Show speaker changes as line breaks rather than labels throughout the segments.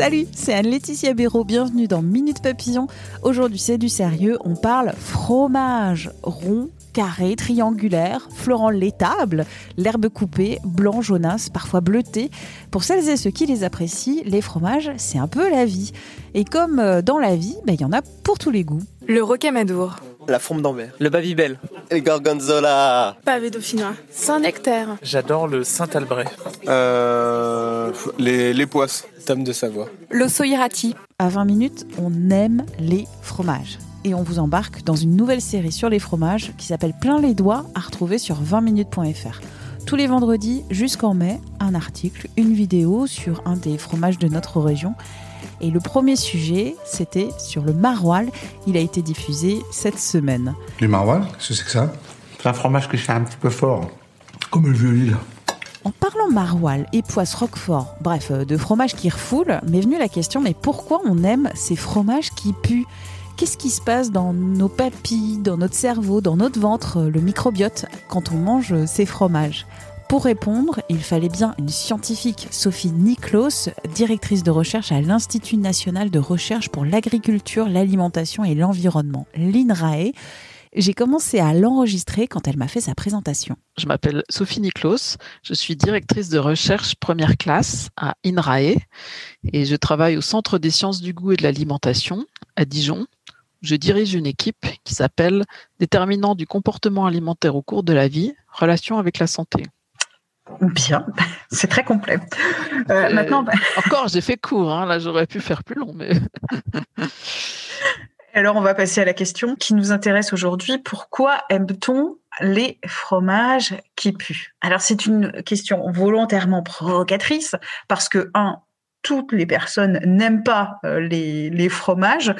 Salut, c'est Anne-Laetitia Béraud, bienvenue dans Minute Papillon. Aujourd'hui c'est du sérieux, on parle fromage rond, carré, triangulaire, florent l'étable, l'herbe coupée, blanc, jaunasse, parfois bleuté. Pour celles et ceux qui les apprécient, les fromages, c'est un peu la vie. Et comme euh, dans la vie, ben, il y en a pour tous les goûts.
Le rocamadour.
La forme d'Anvers.
Le Babybel.
Le Gorgonzola.
Pavé dauphinois. Saint-Nectaire.
J'adore le Saint-Albret.
Euh, les, les poisses.
Tome de Savoie.
L'ossoirati.
À 20 minutes, on aime les fromages. Et on vous embarque dans une nouvelle série sur les fromages qui s'appelle Plein les doigts à retrouver sur 20minutes.fr. Tous les vendredis jusqu'en mai, un article, une vidéo sur un des fromages de notre région. Et le premier sujet, c'était sur le maroilles. Il a été diffusé cette semaine.
Les maroilles, qu'est-ce que c'est que ça? C'est un fromage que je fais un petit peu fort, comme le vieux Lille.
En parlant maroilles et poisse roquefort, bref, euh, de fromages qui refoulent, m'est venue la question mais pourquoi on aime ces fromages qui puent? Qu'est-ce qui se passe dans nos papilles, dans notre cerveau, dans notre ventre, euh, le microbiote, quand on mange euh, ces fromages? Pour répondre, il fallait bien une scientifique, Sophie Niklos, directrice de recherche à l'Institut national de recherche pour l'agriculture, l'alimentation et l'environnement, l'INRAE. J'ai commencé à l'enregistrer quand elle m'a fait sa présentation.
Je m'appelle Sophie Niklos, je suis directrice de recherche première classe à INRAE et je travaille au Centre des sciences du goût et de l'alimentation à Dijon. Je dirige une équipe qui s'appelle Déterminant du comportement alimentaire au cours de la vie, relation avec la santé.
Bien, c'est très complet. Euh, maintenant, bah,
encore, j'ai fait court. Hein. Là, j'aurais pu faire plus long, mais.
Alors, on va passer à la question qui nous intéresse aujourd'hui. Pourquoi aime-t-on les fromages qui puent? Alors, c'est une question volontairement provocatrice parce que, un, toutes les personnes n'aiment pas euh, les, les fromages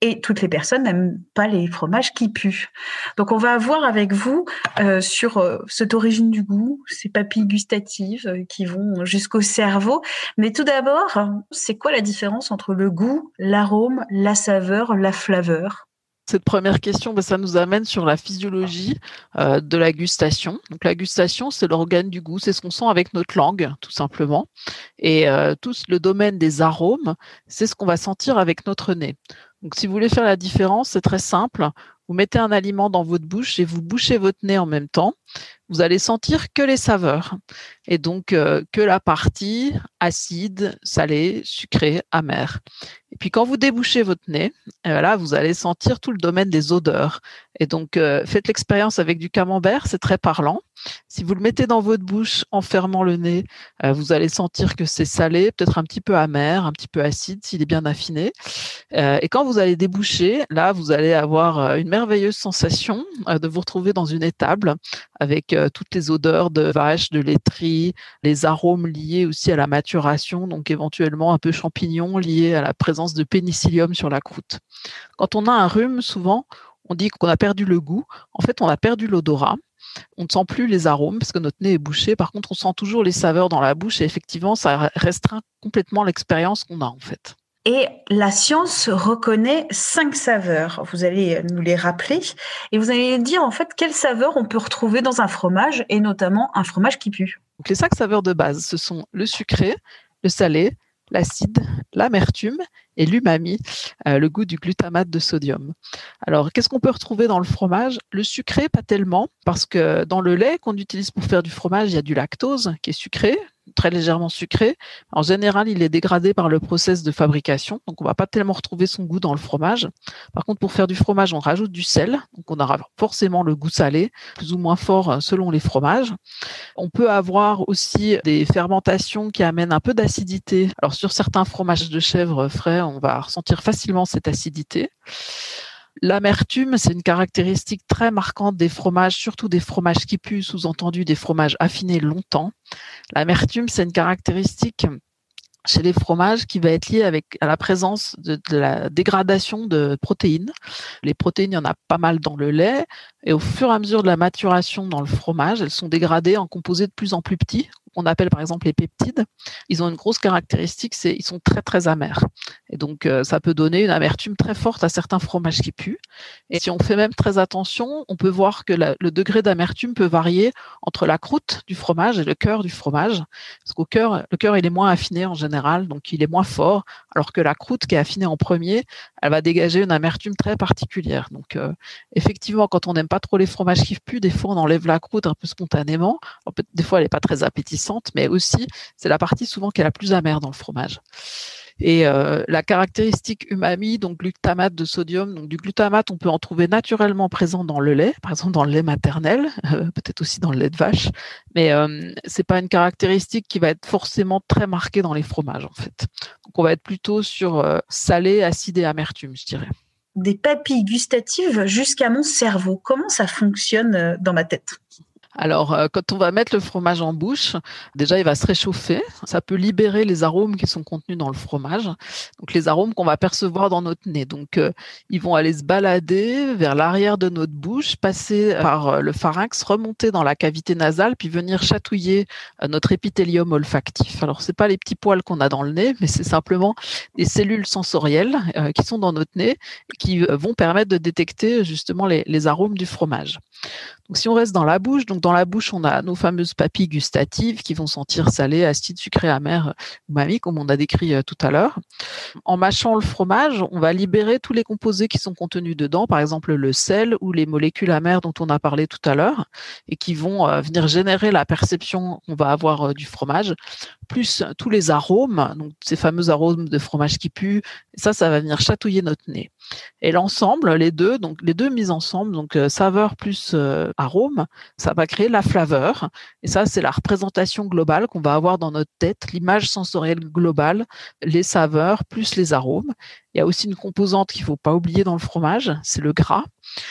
et toutes les personnes n'aiment pas les fromages qui puent. Donc on va voir avec vous euh, sur euh, cette origine du goût, ces papilles gustatives euh, qui vont jusqu'au cerveau. Mais tout d'abord, c'est quoi la différence entre le goût, l'arôme, la saveur, la flaveur?
Cette première question, ben, ça nous amène sur la physiologie de la gustation. Donc la gustation, c'est l'organe du goût, c'est ce qu'on sent avec notre langue, tout simplement. Et tout le domaine des arômes, c'est ce qu'on va sentir avec notre nez. Donc si vous voulez faire la différence, c'est très simple. Vous mettez un aliment dans votre bouche et vous bouchez votre nez en même temps. Vous allez sentir que les saveurs et donc euh, que la partie acide, salée, sucrée, amère. Et puis quand vous débouchez votre nez, eh là vous allez sentir tout le domaine des odeurs. Et donc euh, faites l'expérience avec du camembert, c'est très parlant. Si vous le mettez dans votre bouche en fermant le nez, euh, vous allez sentir que c'est salé, peut-être un petit peu amer, un petit peu acide s'il est bien affiné. et quand vous allez déboucher, là vous allez avoir une merveilleuse sensation de vous retrouver dans une étable avec toutes les odeurs de vache, de laiterie, les arômes liés aussi à la maturation, donc éventuellement un peu champignons liés à la présence de pénicillium sur la croûte. Quand on a un rhume, souvent, on dit qu'on a perdu le goût. En fait, on a perdu l'odorat. On ne sent plus les arômes parce que notre nez est bouché. Par contre, on sent toujours les saveurs dans la bouche et effectivement, ça restreint complètement l'expérience qu'on a en fait.
Et la science reconnaît cinq saveurs. Vous allez nous les rappeler et vous allez dire en fait quelles saveurs on peut retrouver dans un fromage et notamment un fromage qui pue.
Donc les cinq saveurs de base, ce sont le sucré, le salé, l'acide, l'amertume et l'umami, euh, le goût du glutamate de sodium. Alors, qu'est-ce qu'on peut retrouver dans le fromage? Le sucré, pas tellement, parce que dans le lait qu'on utilise pour faire du fromage, il y a du lactose qui est sucré, très légèrement sucré. En général, il est dégradé par le process de fabrication, donc on va pas tellement retrouver son goût dans le fromage. Par contre, pour faire du fromage, on rajoute du sel, donc on aura forcément le goût salé, plus ou moins fort euh, selon les fromages. On peut avoir aussi des fermentations qui amènent un peu d'acidité. Alors sur certains fromages de chèvre frais, on va ressentir facilement cette acidité. L'amertume, c'est une caractéristique très marquante des fromages, surtout des fromages qui puent, sous-entendu des fromages affinés longtemps. L'amertume, c'est une caractéristique chez les fromages qui va être liée avec à la présence de, la dégradation de protéines. Les protéines, il y en a pas mal dans le lait et au fur et à mesure de la maturation dans le fromage, elles sont dégradées en composés de plus en plus petits, qu'on appelle par exemple les peptides, ils ont une grosse caractéristique, c'est ils sont très très amers. Et donc euh, ça peut donner une amertume très forte à certains fromages qui puent. Et si on fait même très attention, on peut voir que le degré d'amertume peut varier entre la croûte du fromage et le cœur du fromage. Parce qu'au cœur, le cœur il est moins affiné en général, donc il est moins fort, alors que la croûte qui est affinée en premier, elle va dégager une amertume très particulière. Donc euh, effectivement, quand on n'aime pas trop les fromages qui puent, des fois on enlève la croûte un peu spontanément. des fois elle n'est pas très appétissante, mais aussi c'est la partie souvent qui est la plus amère dans le fromage. Et euh, la caractéristique umami, donc glutamate de sodium, donc du glutamate, on peut en trouver naturellement présent dans le lait, par exemple dans le lait maternel, euh, peut-être aussi dans le lait de vache, mais euh, c'est pas une caractéristique qui va être forcément très marquée dans les fromages en fait. Donc on va être plutôt sur euh, salé, acide et amertume, je dirais.
Des papilles gustatives jusqu'à mon cerveau. Comment ça fonctionne dans ma tête?
Alors, euh, quand on va mettre le fromage en bouche, déjà, il va se réchauffer. Ça peut libérer les arômes qui sont contenus dans le fromage. Donc, les arômes qu'on va percevoir dans notre nez. Donc, euh, ils vont aller se balader vers l'arrière de notre bouche, passer par euh, le pharynx, remonter dans la cavité nasale, puis venir chatouiller notre épithélium olfactif. Alors, c'est pas les petits poils qu'on a dans le nez, mais c'est simplement des cellules sensorielles qui sont dans notre nez et qui vont permettre de détecter justement les arômes du fromage. Donc, si on reste dans la bouche, donc dans la bouche, on a nos fameuses papilles gustatives qui vont sentir salé, acide, sucré, amer, umami, comme on a décrit euh, tout à l'heure. En mâchant le fromage, on va libérer tous les composés qui sont contenus dedans, par exemple le sel ou les molécules amères dont on a parlé tout à l'heure, et qui vont euh, venir générer la perception qu'on va avoir euh, du fromage, plus tous les arômes, donc ces fameux arômes de fromage qui puent. Ça, ça va venir chatouiller notre nez. Et l'ensemble, les deux, donc les deux mises ensemble, donc euh, saveur plus euh, arôme, ça va créer la flaveur. Et ça, c'est la représentation globale qu'on va avoir dans notre tête, l'image sensorielle globale, les saveurs plus les arômes. Il y a aussi une composante qu'il faut pas oublier dans le fromage, c'est le gras.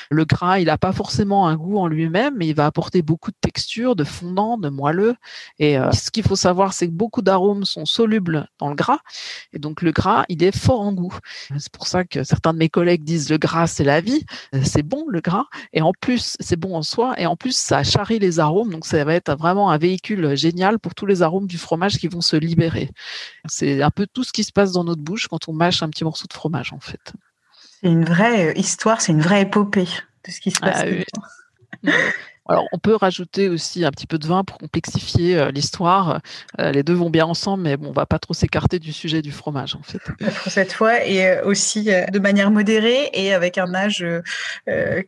Le gras, il n'a pas forcément un goût en lui-même, mais il va apporter beaucoup de texture, de fondant, de moelleux. Et euh, ce qu'il faut savoir, c'est que beaucoup d'arômes sont solubles dans le gras. Et donc le gras, il est fort en goût. C'est pour ça que certains de mes collègues disent le gras, c'est la vie. C'est bon le gras. Et en plus, c'est bon en soi. Et en plus, ça charrie les arômes. Donc ça va être vraiment un véhicule génial pour tous les arômes du fromage qui vont se libérer. C'est un peu tout ce qui se passe dans notre bouche quand on mâche un petit morceau de fromage en fait.
C'est une vraie euh, histoire, c'est une vraie épopée de ce qui se passe.
Ah Alors, on peut rajouter aussi un petit peu de vin pour complexifier euh, l'histoire. Euh, les deux vont bien ensemble, mais bon, on va pas trop s'écarter du sujet du fromage, en fait.
Pour cette fois, et aussi de manière modérée et avec un âge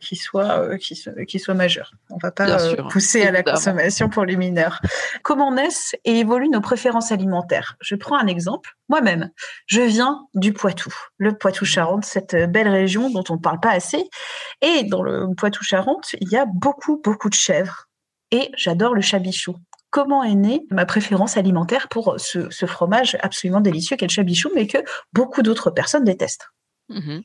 qui soit qui, soit majeur. On va pas pousser à la consommation pour les mineurs. Comment naissent et évoluent nos préférences alimentaires? Je prends un exemple moi-même. Je viens du Poitou, le Poitou-Charentes, cette belle région dont on ne parle pas assez. Et dans le Poitou-Charentes, il y a beaucoup, beaucoup de chèvres. Et j'adore le chabichou. Comment est née ma préférence alimentaire pour ce fromage absolument délicieux qu'est le chabichou, mais que beaucoup d'autres personnes détestent?
Mmh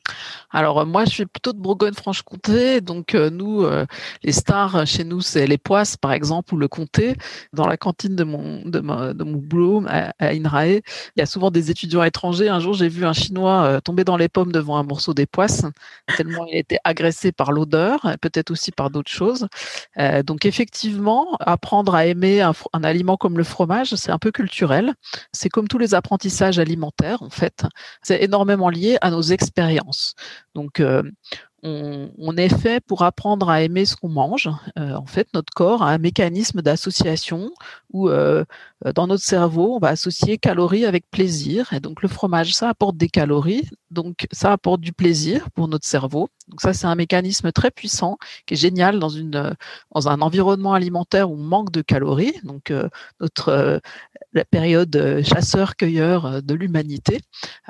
Alors euh, moi je suis plutôt de Bourgogne-Franche-Comté, donc euh, nous euh, les stars chez nous c'est les poisses par exemple ou le comté. Dans la cantine de mon de, mon boulot à, INRAE, il y a souvent des étudiants étrangers. Un jour j'ai vu un chinois tomber dans les pommes devant un morceau des poisses tellement il était agressé par l'odeur, peut-être aussi par d'autres choses. donc effectivement apprendre à aimer un, un aliment comme le fromage c'est un peu culturel. C'est comme tous les apprentissages alimentaires en fait. C'est énormément lié à nos expériences Donc, euh, on, est fait pour apprendre à aimer ce qu'on mange. Euh, en fait, notre corps a un mécanisme d'association où, euh, dans notre cerveau, on va associer calories avec plaisir. Et donc, le fromage, ça apporte des calories, donc ça apporte du plaisir pour notre cerveau. Donc ça, c'est un mécanisme très puissant qui est génial dans une dans un environnement alimentaire où on manque de calories. Donc notre la période euh, chasseur-cueilleur euh, de l'humanité,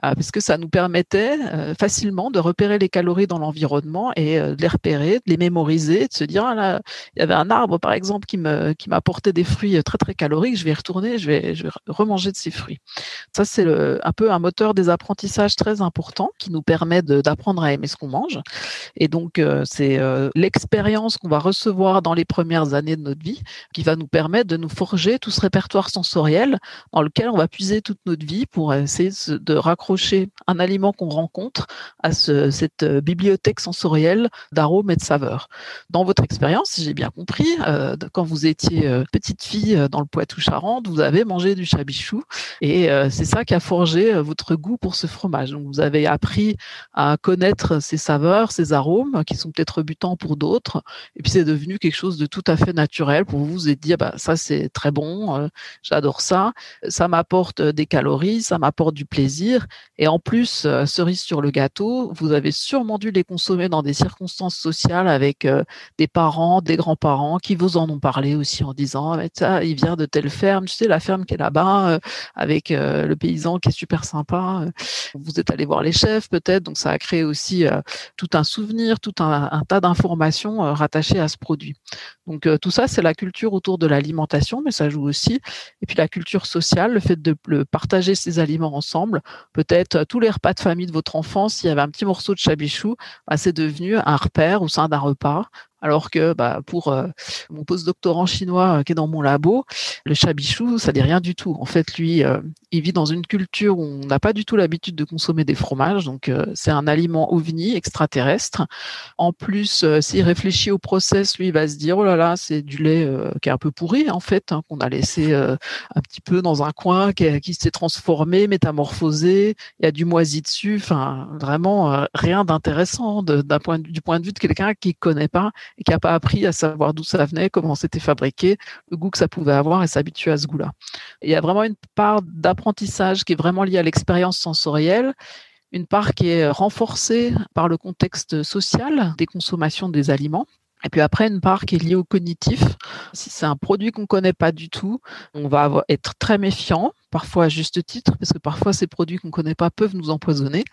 euh, parce que ça nous permettait facilement de repérer les calories dans l'environnement et de les repérer, de les mémoriser, de se dire ah là, il y avait un arbre par exemple qui me qui m'apportait des fruits très très caloriques, je vais retourner, je vais remanger de ces fruits. Ça c'est un peu un moteur des apprentissages très important qui nous permet d'apprendre à aimer ce qu'on mange. Et donc c'est l'expérience qu'on va recevoir dans les premières années de notre vie qui va nous permettre de nous forger tout ce répertoire sensoriel dans lequel on va puiser toute notre vie pour essayer de raccrocher un aliment qu'on rencontre à cette euh, bibliothèque sensorielle d'arômes et de saveurs. Dans votre expérience, si j'ai bien compris, euh, quand vous étiez euh, petite fille dans le Poitou-Charentes, vous avez mangé du chabichou et euh, c'est ça qui a forgé euh, votre goût pour ce fromage. Vous avez appris à connaître ses saveurs, ses arômes qui sont peut-être rebutants pour d'autres et puis c'est devenu quelque chose de tout à fait naturel pour vous. Êtes dit ah bah ça c'est très bon, euh, j'adore ça, ça m'apporte des calories, ça m'apporte du plaisir et en plus cerise sur le gâteau, vous avez sûrement dû les consommer dans des circonstances sociales avec des parents, des grands-parents qui vous en ont parlé aussi en disant ah, ça il vient de telle ferme, tu la ferme qui est là-bas euh, avec euh, le paysan qui est super sympa. Vous êtes allé voir les chefs peut-être, donc ça a créé aussi euh, tout un souvenir, tout un, tas d'informations rattachées à ce produit. Donc tout ça c'est la culture autour de l'alimentation, mais ça joue aussi. Et puis la culture sociale, le fait de partager ces aliments ensemble, peut-être tous les repas de famille de votre enfance, s'il y avait un petit morceau de chabichou, bah, c'est devenu un repère au sein d'un repas alors que bah, pour euh, mon post-doctorant chinois euh, qui est dans mon labo, le chabichou, ça dit rien du tout. En fait, lui, euh, il vit dans une culture où on n'a pas du tout l'habitude de consommer des fromages, donc c'est un aliment ovni, extraterrestre. En plus, s'il réfléchit au process, lui, il va se dire, oh là là, c'est du lait qui est un peu pourri, en fait, hein, qu'on a laissé un petit peu dans un coin, qui, qui s'est transformé, métamorphosé, il y a du moisi dessus, enfin, vraiment rien d'intéressant d'un point, du point de vue de quelqu'un qui connaît pas et qui n'a pas appris à savoir d'où ça venait, comment c'était fabriqué, le goût que ça pouvait avoir et s'habituer à ce goût-là. Il y a vraiment une part d'apprentissage qui est vraiment liée à l'expérience sensorielle, une part qui est renforcée par le contexte social des consommations des aliments et puis après, une part qui est liée au cognitif. Si c'est un produit qu'on ne connaît pas du tout, on va être très méfiant, parfois à juste titre, parce que parfois ces produits qu'on ne connaît pas peuvent nous empoisonner.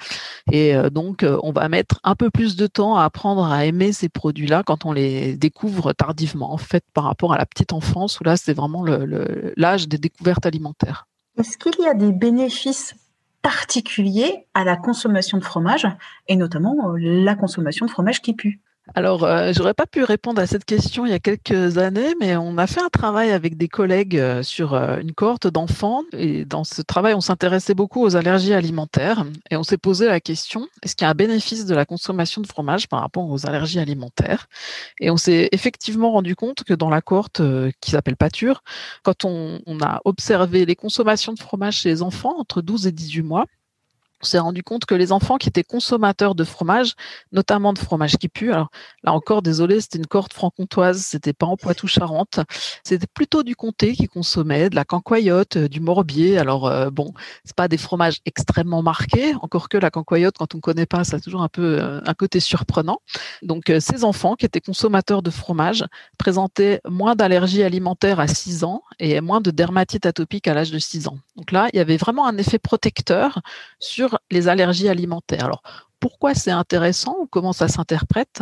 Et euh, donc, euh, on va mettre un peu plus de temps à apprendre à aimer ces produits-là quand on les découvre tardivement, en fait, par rapport à la petite enfance, où là, c'est vraiment l'âge des découvertes alimentaires.
Est-ce qu'il y a des bénéfices particuliers à la consommation de fromage, et notamment euh, la consommation de fromage qui pue?
Alors, euh, j'aurais pas pu répondre à cette question il y a quelques années, mais on a fait un travail avec des collègues euh, sur euh, une cohorte d'enfants. Et dans ce travail, on s'intéressait beaucoup aux allergies alimentaires. Et on s'est posé la question, est-ce qu'il y a un bénéfice de la consommation de fromage par rapport aux allergies alimentaires? Et on s'est effectivement rendu compte que dans la cohorte qui s'appelle Pâture, quand on, on a observé les consommations de fromage chez les enfants entre 12 et 18 mois, on s'est rendu compte que les enfants qui étaient consommateurs de fromage, notamment de fromage qui pue, alors là encore, désolé, c'était une cohorte franc-comtoise, c'était pas en Poitou-Charentes, c'était plutôt du comté qui consommait, de la cancoyote, euh, du morbier. Alors euh, bon, c'est pas des fromages extrêmement marqués, encore que la cancoyote, quand on connaît pas, ça a toujours un peu euh, un côté surprenant. Donc ces enfants qui étaient consommateurs de fromage présentaient moins d'allergies alimentaires à 6 ans et moins de dermatite atopique à l'âge de 6 ans. Donc là, il y avait vraiment un effet protecteur sur les allergies alimentaires. Alors, pourquoi c'est intéressant ou comment ça s'interprète?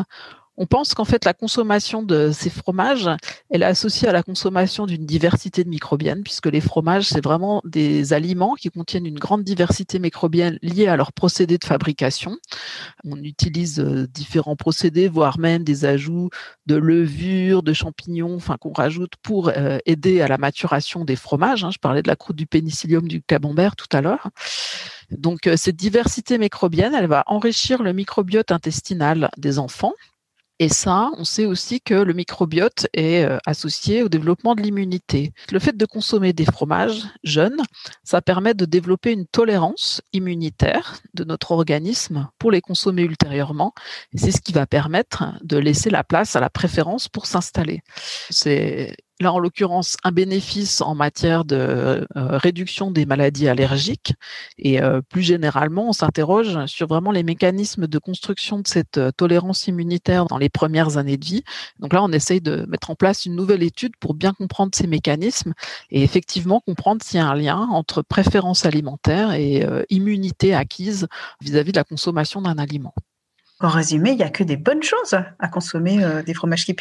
On pense qu'en fait la consommation de ces fromages, elle est associée à la consommation d'une diversité de microbiennes, puisque les fromages, c'est vraiment des aliments qui contiennent une grande diversité microbienne liée à leur procédé de fabrication. On utilise euh, différents procédés, voire même des ajouts de levure, de champignons, enfin qu'on rajoute pour euh, aider à la maturation des fromages. Hein. Je parlais de la croûte du pénicillium du camembert tout à l'heure. Donc euh, cette diversité microbienne, elle va enrichir le microbiote intestinal des enfants et ça, on sait aussi que le microbiote est euh, associé au développement de l'immunité. Le fait de consommer des fromages jeunes, ça permet de développer une tolérance immunitaire de notre organisme pour les consommer ultérieurement. C'est ce qui va permettre de laisser la place à la préférence pour s'installer. Là en l'occurrence un bénéfice en matière de euh, réduction des maladies allergiques et euh, plus généralement on s'interroge sur vraiment les mécanismes de construction de cette euh, tolérance immunitaire dans les premières années de vie. Donc là on essaye de mettre en place une nouvelle étude pour bien comprendre ces mécanismes et effectivement comprendre s'il y a un lien entre préférence alimentaire et immunité acquise vis-à-vis de la consommation d'un aliment.
En résumé, il n'y a que des bonnes choses à consommer des fromages qui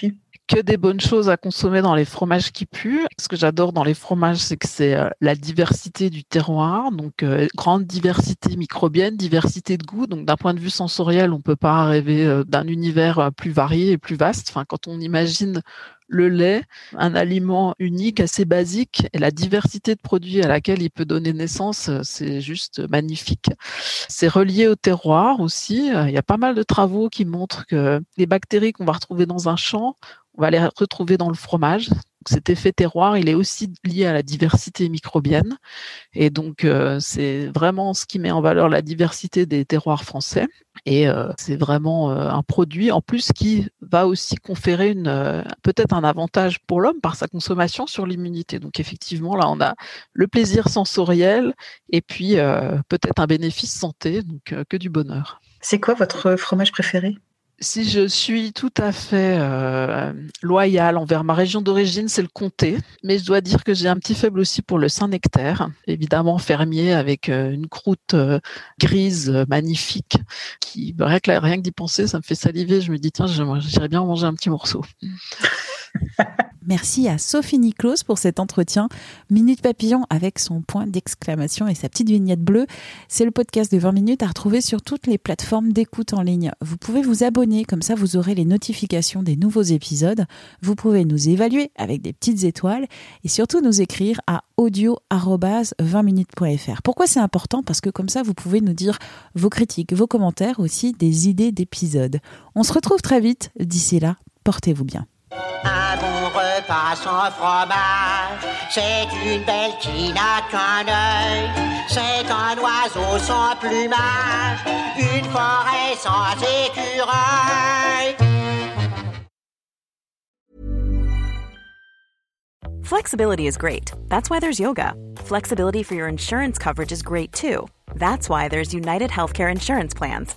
que des bonnes choses à consommer dans les fromages qui puent. Ce que j'adore dans les fromages, c'est que c'est euh, la diversité du terroir, donc euh, grande diversité microbienne, diversité de goût. Donc d'un point de vue sensoriel, on peut pas rêver euh, d'un univers plus varié et plus vaste. Enfin, quand on imagine le lait, un aliment unique, assez basique, et la diversité de produits à laquelle il peut donner naissance, c'est juste magnifique. C'est relié au terroir aussi. Il y a pas mal de travaux qui montrent que les bactéries qu'on va retrouver dans un champ, on va les retrouver dans le fromage. Cet effet terroir, il est aussi lié à la diversité microbienne. Et donc, euh, c'est vraiment ce qui met en valeur la diversité des terroirs français. Et euh, c'est vraiment euh, un produit en plus qui va aussi conférer peut-être un avantage pour l'homme par sa consommation sur l'immunité. Donc effectivement, là, on a le plaisir sensoriel et puis peut-être un bénéfice santé, donc que du bonheur.
C'est quoi votre fromage préféré?
Si je suis tout à fait euh, loyale envers ma région d'origine, c'est le comté. Mais je dois dire que j'ai un petit faible aussi pour le Saint-Nectaire, évidemment fermier avec euh, une croûte euh, grise magnifique. Qui, rien que d'y penser, ça me fait saliver. Je me dis tiens, j'irais bien manger un petit morceau.
Merci à Sophie Niclos pour cet entretien. Minute Papillon avec son point d'exclamation et sa petite vignette bleue. C'est le podcast de 20 minutes à retrouver sur toutes les plateformes d'écoute en ligne. Vous pouvez vous abonner, comme ça vous aurez les notifications des nouveaux épisodes. Vous pouvez nous évaluer avec des petites étoiles et surtout nous écrire à audio-20minutes.fr. Pourquoi c'est important? Parce que comme ça vous pouvez nous dire vos critiques, vos commentaires, aussi des idées d'épisodes. On se retrouve très vite. D'ici là, portez-vous bien.
Un bon repas sans fromage, c'est une belle qui n'a qu'un œil. C'est un oiseau sans plumage, une forêt sans écureuil.
Flexibility is great. That's why there's yoga. Flexibility for your insurance coverage is great too. That's why there's United Healthcare Insurance Plans.